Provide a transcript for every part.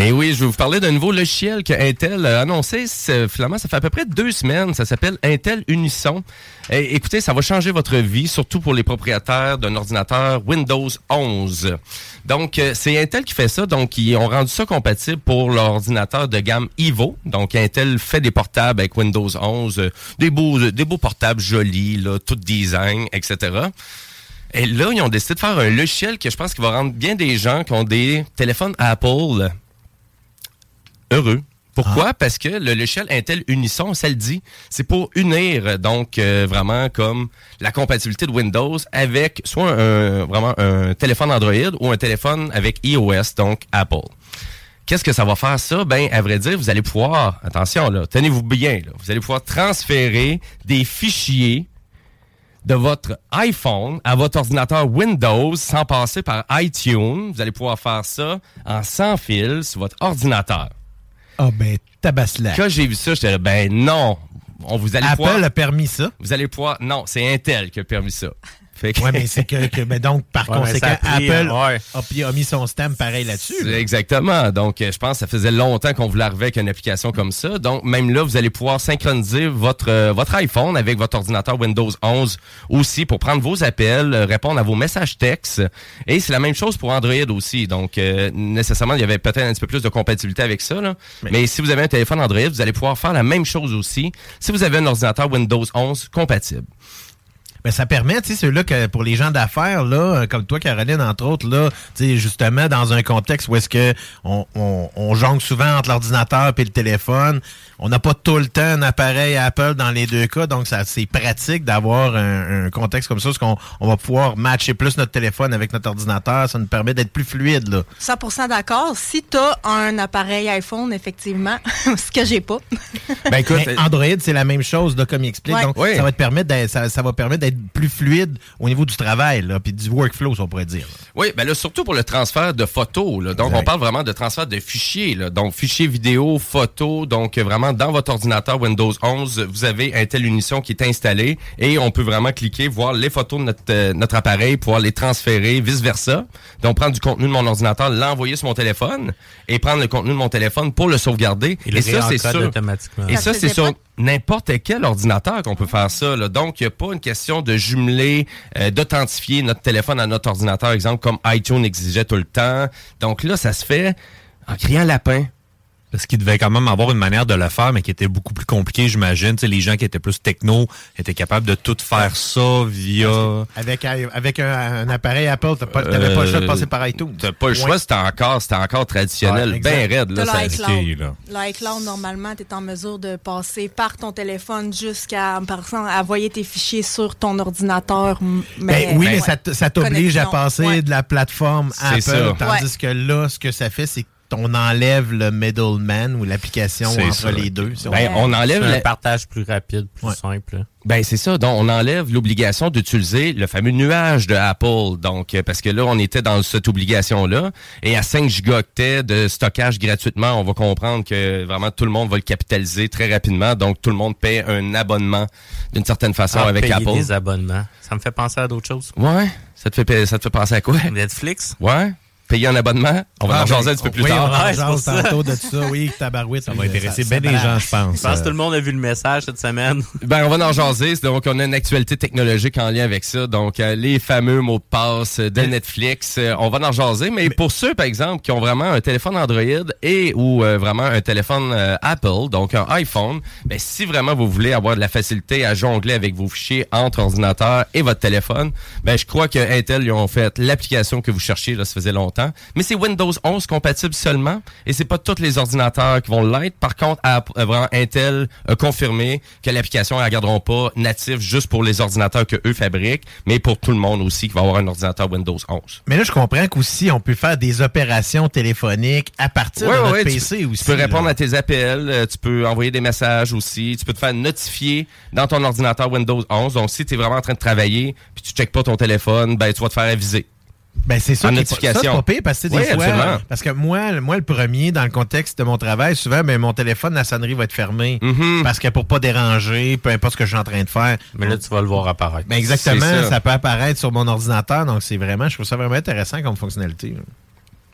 Et oui, je vais vous parler d'un nouveau logiciel que Intel a annoncé. Finalement, ça fait à peu près deux semaines. Ça s'appelle Intel Unison. Et, écoutez, ça va changer votre vie, surtout pour les propriétaires d'un ordinateur Windows 11. Donc, euh, c'est Intel qui fait ça. Donc, ils ont rendu ça compatible pour l'ordinateur de gamme Evo. Donc, Intel fait des portables avec Windows 11, euh, des beaux, des beaux portables jolis, tout design, etc. Et là, ils ont décidé de faire un logiciel que je pense qu'il va rendre bien des gens qui ont des téléphones Apple heureux. Pourquoi? Parce que le logiciel Intel Unison, ça le dit, c'est pour unir donc euh, vraiment comme la compatibilité de Windows avec soit un, vraiment un téléphone Android ou un téléphone avec iOS, donc Apple. Qu'est-ce que ça va faire ça? Ben, à vrai dire, vous allez pouvoir, attention là, tenez-vous bien, là, vous allez pouvoir transférer des fichiers de votre iPhone à votre ordinateur Windows sans passer par iTunes. Vous allez pouvoir faire ça en sans fil sur votre ordinateur. Ah ben, tabaslac. Quand j'ai vu ça, j'étais là, ben non. On vous allez Apple pouvoir, a permis ça. Vous allez pouvoir. Non, c'est Intel qui a permis ça. Fait que- Ouais, mais c'est que, que- mais donc, par Ouais, mais conséquent, pris, Apple ouais. a, a mis son stamp pareil là-dessus. Exactement. Donc, euh, je pense que ça faisait longtemps qu'on voulait arriver avec une application comme ça. Donc, même là, vous allez pouvoir synchroniser votre euh, votre iPhone avec votre ordinateur Windows 11 aussi pour prendre vos appels, euh, répondre à vos messages textes. Et c'est la même chose pour Android aussi. Donc, euh, nécessairement, il y avait peut-être un petit peu plus de compatibilité avec ça. là. Mais... si vous avez un téléphone Android, vous allez pouvoir faire la même chose aussi si vous avez un ordinateur Windows 11 compatible. Ben, ça permet, tu sais, ceux-là que pour les gens d'affaires, là, euh, comme toi, Caroline, entre autres, là, tu sais, justement, dans un contexte où est-ce que on, on, on jongle souvent entre l'ordinateur et le téléphone, on n'a pas tout le temps un appareil Apple dans les deux cas, donc ça c'est pratique d'avoir un, un contexte comme ça, parce qu'on on va pouvoir matcher plus notre téléphone avec notre ordinateur, ça nous permet d'être plus fluide, là. 100% d'accord. Si tu as un appareil iPhone, effectivement, ce que j'ai pas. Ben écoute, Mais Android, c'est la même chose, là, comme il explique. Ouais. Donc, Oui. ça va te permettre d'être, ça, ça va permettre d'être plus fluide au niveau du travail, là, puis du workflow, si on pourrait dire. Oui, ben là, surtout pour le transfert de photos. Là. Donc, Exact. on parle vraiment de transfert de fichiers. Là. Donc, fichiers vidéo, photos. Donc, vraiment, dans votre ordinateur Windows 11, vous avez Intel Unison qui est installé et on peut vraiment cliquer, voir les photos de notre, euh, notre appareil, pouvoir les transférer, vice-versa. Donc, prendre du contenu de mon ordinateur, l'envoyer sur mon téléphone et prendre le contenu de mon téléphone pour le sauvegarder. Il et ça, c'est sûr. automatiquement. Et Ça ça, c'est pas? N'importe quel ordinateur qu'on peut faire ça. Là. Donc, il n'y a pas une question de jumeler, euh, d'authentifier notre téléphone à notre ordinateur, exemple, comme iTunes exigeait tout le temps. Donc là, ça se fait en criant lapin. Parce qu'il devait quand même avoir une manière de le faire, mais qui était beaucoup plus compliquée, j'imagine. Tu sais, les gens qui étaient plus techno étaient capables de tout faire ça via... Avec, avec un, un appareil Apple, pas- t'avais pas le choix de passer par iTunes. T'as pas le Ouais. choix, c'était encore, c'était encore traditionnel, Ouais, bien raide. Là, l'iCloud. là. Normalement, tu es en mesure de passer par ton téléphone jusqu'à, par exemple, envoyer tes fichiers sur ton ordinateur. Mais, Ben oui, mais ouais. ça, t'oblige à passer ouais. de la plateforme C'est Apple, ça. tandis Ouais. que là, ce que ça fait, c'est qu'on enlève le middleman ou l'application C'est entre ça. les deux. si on- Ben, on enlève la- partage plus rapide, plus Ouais. simple. Ben c'est ça. Donc on enlève l'obligation d'utiliser le fameux nuage de Apple. Donc euh, parce que là on était dans cette obligation là et à 5 gigaoctets de stockage gratuitement, on va comprendre que vraiment tout le monde va le capitaliser très rapidement. Donc tout le monde paie un abonnement d'une certaine façon Ah, avec payer Apple. des abonnements. Ça me fait penser à d'autres choses. Ouais. Ça te fait ça te fait penser à quoi? Netflix, Ouais. Payer un abonnement. On va Ah, en ben, jaser un petit peu plus oui, tard. on en Ouais, tantôt de ça, oui, tabarouette. Ça va intéresser bien des gens, je pense. Je pense que tout le monde a vu le message cette semaine. Ben, on va en jaser. Donc, on a une actualité technologique en lien avec ça. Donc, euh, les fameux mots de passe de Netflix, euh, on va en jaser. Mais, pour ceux, par exemple, qui ont vraiment un téléphone Android et ou euh, vraiment un téléphone euh, Apple, donc un iPhone, ben, si vraiment vous voulez avoir de la facilité à jongler avec vos fichiers entre ordinateur et votre téléphone, ben, je crois que Intel, ils ont fait l'application que vous cherchiez, là, ça faisait longtemps. Mais c'est Windows 11 compatible seulement et c'est pas tous les ordinateurs qui vont l'être. Par contre, App- euh, vraiment, Intel a confirmé que l'application ne la garderont pas native juste pour les ordinateurs que eux fabriquent, mais pour tout le monde aussi qui va avoir un ordinateur Windows 11. Mais là, je comprends qu'aussi, on peut faire des opérations téléphoniques à partir Ouais, de notre ouais, PC tu, aussi. Tu peux là. répondre à tes appels, euh, tu peux envoyer des messages aussi, tu peux te faire notifier dans ton ordinateur Windows 11. Donc, si tu es vraiment en train de travailler puis tu checkes pas ton téléphone, ben tu vas te faire aviser. Ben, c'est ça En notification. ça, pas pire parce que des Oui, fois, absolument. parce que moi, le- moi, le premier, dans le contexte de mon travail, souvent, ben, mon téléphone, la sonnerie va être fermée. Mhm. Parce que pour pas déranger, peu importe ce que je suis en train de faire. Mais là, tu vas le voir apparaître. Ben, exactement, ça. ça. peut apparaître sur mon ordinateur, donc c'est vraiment, je trouve ça vraiment intéressant comme fonctionnalité.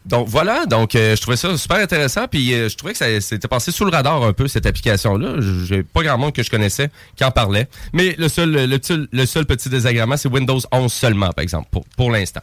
Donc voilà, donc euh, je trouvais ça super intéressant, puis euh, je trouvais que ça s'était passé sous le radar un peu cette application-là. J'ai pas grand monde que je connaissais qui en parlait, mais le seul, le, petit- le seul petit désagrément, c'est Windows 11 seulement, par exemple, pour, pour l'instant.